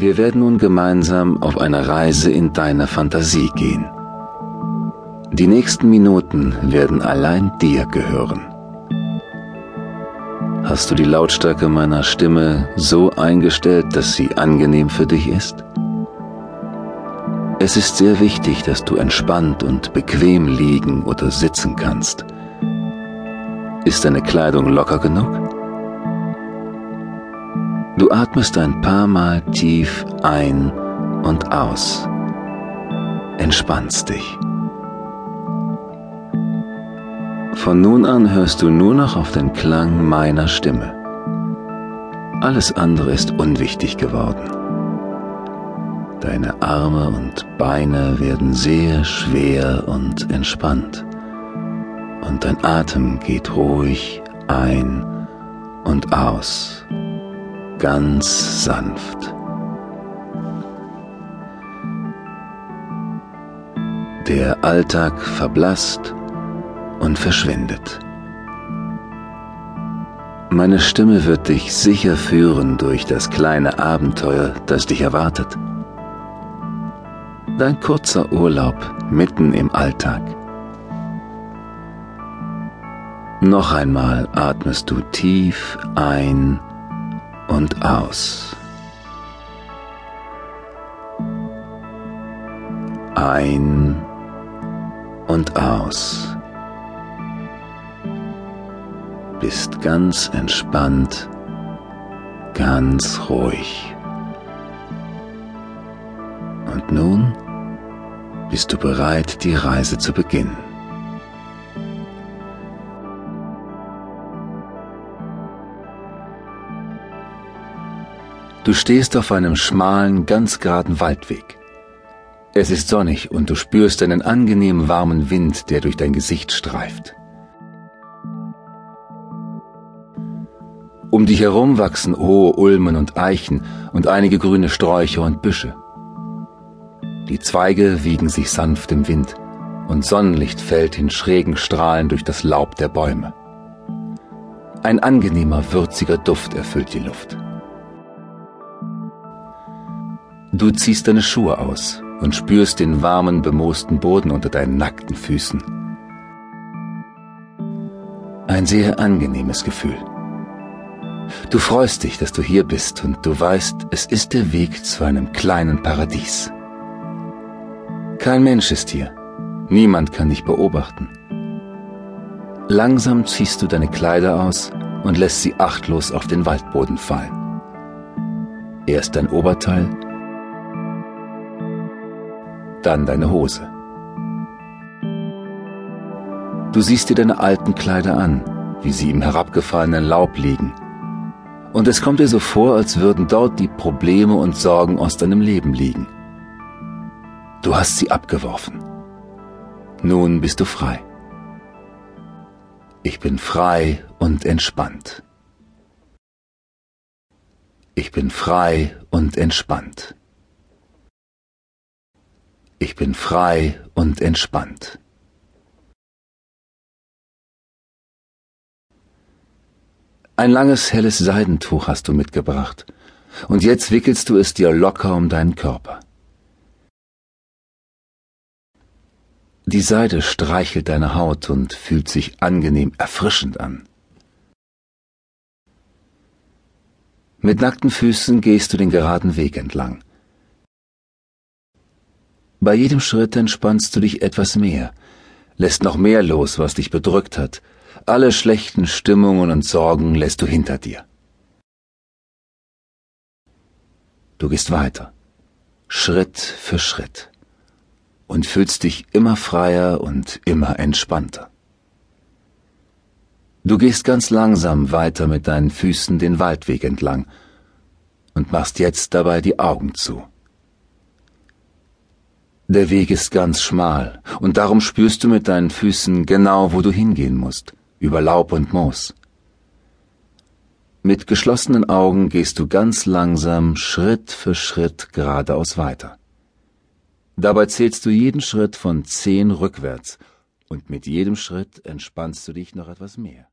Wir werden nun gemeinsam auf eine Reise in deine Fantasie gehen. Die nächsten Minuten werden allein dir gehören. Hast du die Lautstärke meiner Stimme so eingestellt, dass sie angenehm für dich ist? Es ist sehr wichtig, dass du entspannt und bequem liegen oder sitzen kannst. Ist deine Kleidung locker genug? Du atmest ein paar Mal tief ein und aus. Entspannst dich. Von nun an hörst du nur noch auf den Klang meiner Stimme. Alles andere ist unwichtig geworden. Deine Arme und Beine werden sehr schwer und entspannt. Und dein Atem geht ruhig ein und aus ganz sanft. Der Alltag verblasst und verschwindet. Meine Stimme wird dich sicher führen durch das kleine Abenteuer, das dich erwartet. Dein kurzer Urlaub mitten im Alltag. Noch einmal atmest du tief ein und aus. Ein und aus. Bist ganz entspannt, ganz ruhig. Und nun bist du bereit, die Reise zu beginnen. Du stehst auf einem schmalen, ganz geraden Waldweg. Es ist sonnig und du spürst einen angenehmen warmen Wind, der durch dein Gesicht streift. Um dich herum wachsen hohe Ulmen und Eichen und einige grüne Sträucher und Büsche. Die Zweige wiegen sich sanft im Wind und Sonnenlicht fällt in schrägen Strahlen durch das Laub der Bäume. Ein angenehmer, würziger Duft erfüllt die Luft. Du ziehst deine Schuhe aus und spürst den warmen, bemoosten Boden unter deinen nackten Füßen. Ein sehr angenehmes Gefühl. Du freust dich, dass du hier bist und du weißt, es ist der Weg zu einem kleinen Paradies. Kein Mensch ist hier. Niemand kann dich beobachten. Langsam ziehst du deine Kleider aus und lässt sie achtlos auf den Waldboden fallen. Erst dein Oberteil, dann deine Hose. Du siehst dir deine alten Kleider an, wie sie im herabgefallenen Laub liegen. Und es kommt dir so vor, als würden dort die Probleme und Sorgen aus deinem Leben liegen. Du hast sie abgeworfen. Nun bist du frei. Ich bin frei und entspannt. Ich bin frei und entspannt. Ich bin frei und entspannt. Ein langes helles Seidentuch hast du mitgebracht, und jetzt wickelst du es dir locker um deinen Körper. Die Seide streichelt deine Haut und fühlt sich angenehm erfrischend an. Mit nackten Füßen gehst du den geraden Weg entlang. Bei jedem Schritt entspannst du dich etwas mehr, lässt noch mehr los, was dich bedrückt hat. Alle schlechten Stimmungen und Sorgen lässt du hinter dir. Du gehst weiter, Schritt für Schritt, und fühlst dich immer freier und immer entspannter. Du gehst ganz langsam weiter mit deinen Füßen den Waldweg entlang und machst jetzt dabei die Augen zu. Der Weg ist ganz schmal, und darum spürst du mit deinen Füßen genau, wo du hingehen musst, über Laub und Moos. Mit geschlossenen Augen gehst du ganz langsam Schritt für Schritt geradeaus weiter. Dabei zählst du jeden Schritt von zehn rückwärts, und mit jedem Schritt entspannst du dich noch etwas mehr.